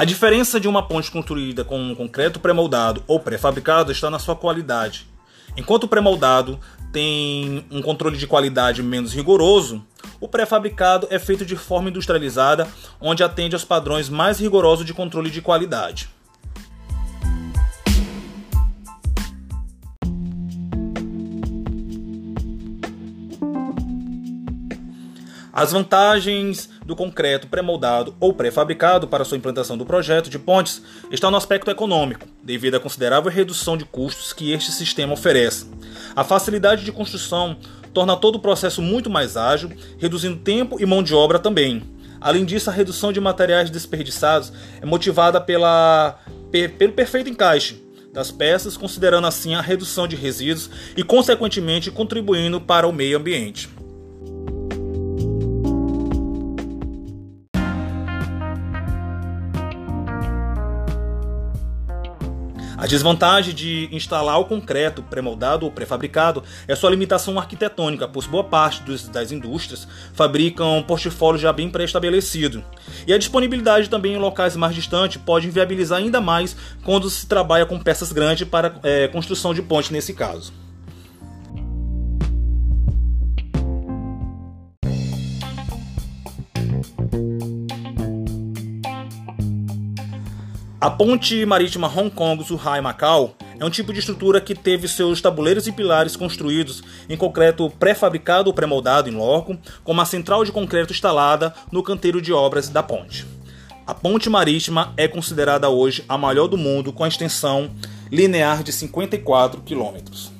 A diferença de uma ponte construída com um concreto pré-moldado ou pré-fabricado está na sua qualidade. Enquanto o pré-moldado tem um controle de qualidade menos rigoroso, o pré-fabricado é feito de forma industrializada, onde atende aos padrões mais rigorosos de controle de qualidade. As vantagens do concreto pré-moldado ou pré-fabricado para sua implantação do projeto de pontes estão no aspecto econômico, devido à considerável redução de custos que este sistema oferece. A facilidade de construção torna todo o processo muito mais ágil, reduzindo tempo e mão de obra também. Além disso, a redução de materiais desperdiçados é motivada pela, pelo perfeito encaixe das peças, considerando assim a redução de resíduos e, consequentemente, contribuindo para o meio ambiente. A desvantagem de instalar o concreto pré-moldado ou pré-fabricado é sua limitação arquitetônica, pois boa parte dos, das indústrias fabricam um portfólio já bem pré-estabelecido. E a disponibilidade também em locais mais distantes pode inviabilizar ainda mais quando se trabalha com peças grandes para é, construção de ponte nesse caso. A ponte marítima Hong Kong-Zhuhai-Macau é um tipo de estrutura que teve seus tabuleiros e pilares construídos em concreto pré-fabricado ou pré-moldado em loco, com uma central de concreto instalada no canteiro de obras da ponte. A ponte marítima é considerada hoje a maior do mundo, com a extensão linear de 54 quilômetros.